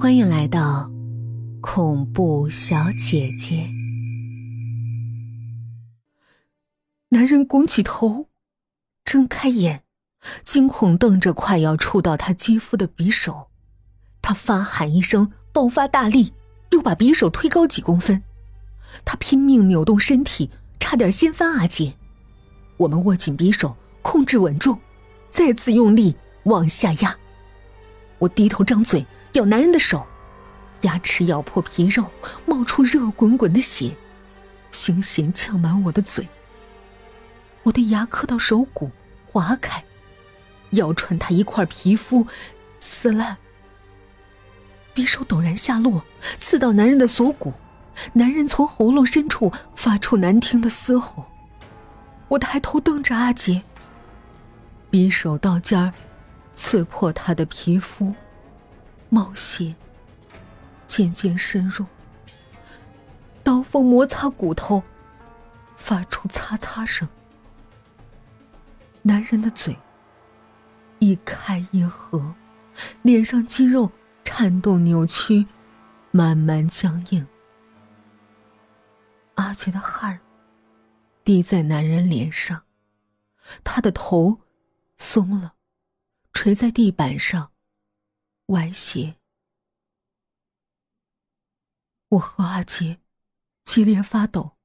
欢迎来到恐怖小姐姐。男人拱起头，睁开眼，惊恐瞪着快要触到他肌肤的匕首。他发喊一声，爆发大力，又把匕首推高几公分。他拼命扭动身体，差点掀翻阿杰。我们握紧匕首，控制稳重，再次用力往下压。我低头张嘴咬男人的手，牙齿咬破皮肉，冒出热滚滚的血，腥咸呛满我的嘴。我的牙磕到手骨，划开，咬穿他一块皮肤，撕烂。匕首陡然下落，刺到男人的锁骨，男人从喉咙深处发出难听的嘶吼。我抬头瞪着阿杰，匕首刀尖儿。刺破他的皮肤，冒血，渐渐深入。刀锋摩擦骨头，发出擦擦声。男人的嘴一开一合，脸上肌肉颤动扭曲，慢慢僵硬。阿杰的汗滴在男人脸上，他的头松了。垂在地板上，歪斜。我和阿杰激烈发抖，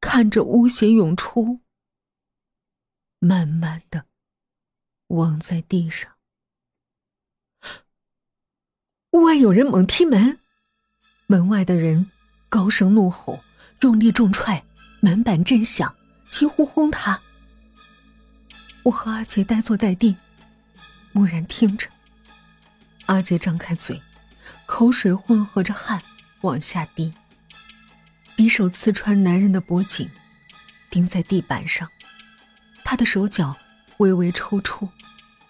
看着污血涌出，慢慢的忘在地上。屋外有人猛踢门，门外的人高声怒吼，用力重踹，门板震响，几乎轰塌。我和阿杰呆坐在地。木然听着，阿杰张开嘴，口水混合着汗往下滴。匕首刺穿男人的脖颈，钉在地板上，他的手脚微微抽搐。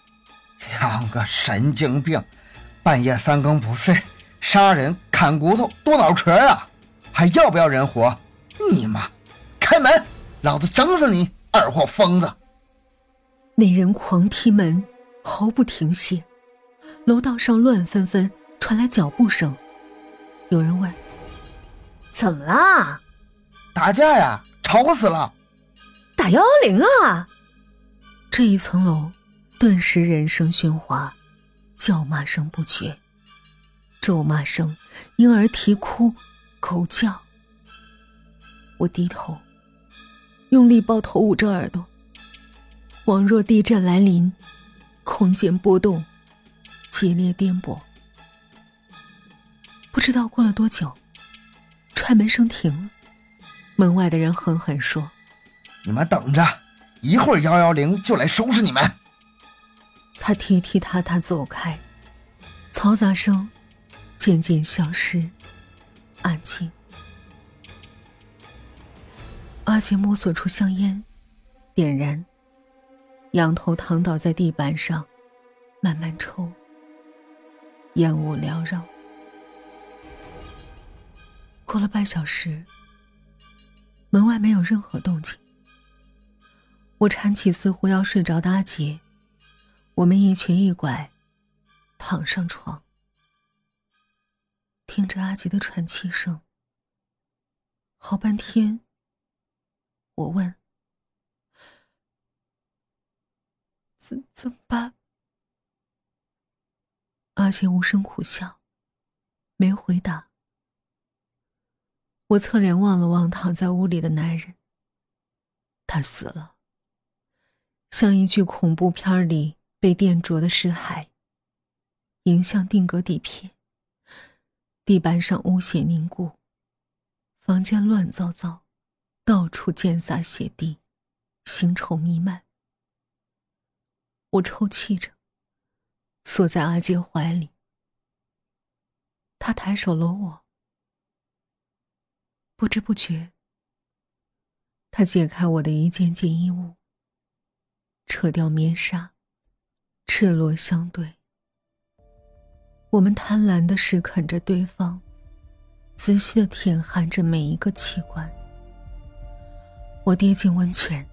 两个神经病，半夜三更不睡，杀人砍骨头剁脑壳啊！还要不要人活？你妈！开门，老子整死你，二货疯子！那人狂踢门。毫不停歇，楼道上乱纷纷，传来脚步声。有人问：“怎么啦？”“打架呀，吵死了！”“打幺幺零啊！”这一层楼顿时人声喧哗，叫骂声不绝，咒骂声、婴儿啼哭、狗叫。我低头，用力抱头捂着耳朵，恍若地震来临。空间波动，激烈颠簸。不知道过了多久，踹门声停了。门外的人狠狠说：“你们等着，一会儿幺幺零就来收拾你们。”他踢踢踏踏走开，嘈杂声渐渐消失，安静。阿杰摸索出香烟，点燃。仰头躺倒在地板上，慢慢抽。烟雾缭绕。过了半小时，门外没有任何动静。我搀起似乎要睡着的阿杰，我们一瘸一拐躺上床，听着阿杰的喘气声。好半天，我问。怎怎么办？阿杰无声苦笑，没回答。我侧脸望了望躺在屋里的男人，他死了，像一具恐怖片里被电灼的尸骸。影像定格底片，地板上污血凝固，房间乱糟糟，到处溅洒血滴，腥臭弥漫。我抽泣着，缩在阿杰怀里。他抬手搂我，不知不觉，他解开我的一件件衣物，扯掉棉纱，赤裸相对。我们贪婪的试啃着对方，仔细的舔含着每一个器官。我跌进温泉，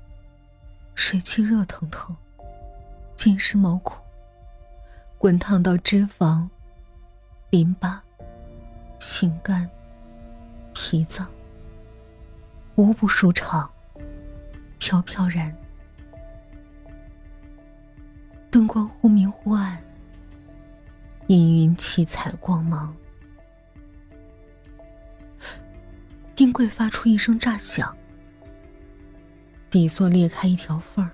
水汽热腾腾。浸湿毛孔，滚烫到脂肪淋巴、心肝、脾脏，无不舒畅，飘飘然。灯光忽明忽暗，氤氲七彩光芒。冰柜发出一声炸响，底座裂开一条缝儿，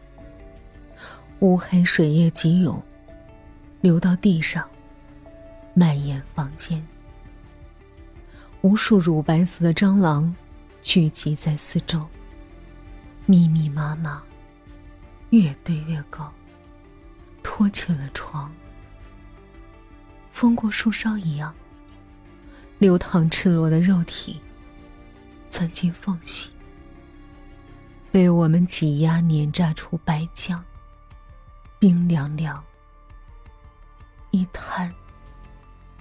乌黑水液急涌，流到地上，蔓延房间。无数乳白色的蟑螂聚集在四周，密密麻麻，越堆越高，托起了床。风过树梢一样，流淌赤裸的肉体。钻进缝隙，被我们挤压碾榨出白浆，冰凉凉，一滩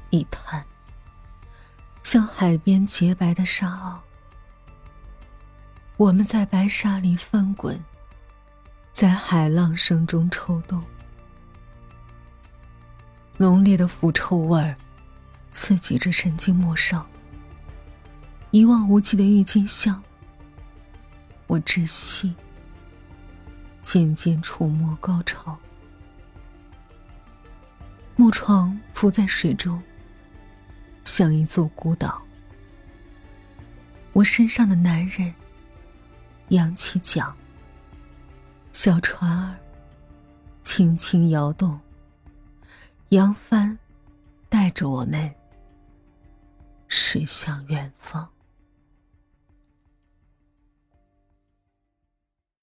一滩，像海边洁白的沙袄。我们在白沙里翻滚，在海浪声中抽动，浓烈的腐臭味儿刺激着神经末梢。一望无际的郁金香，我窒息，渐渐触摸高潮。床浮在水中，像一座孤岛。我身上的男人扬起桨，小船儿轻轻摇动，扬帆带着我们驶向远方。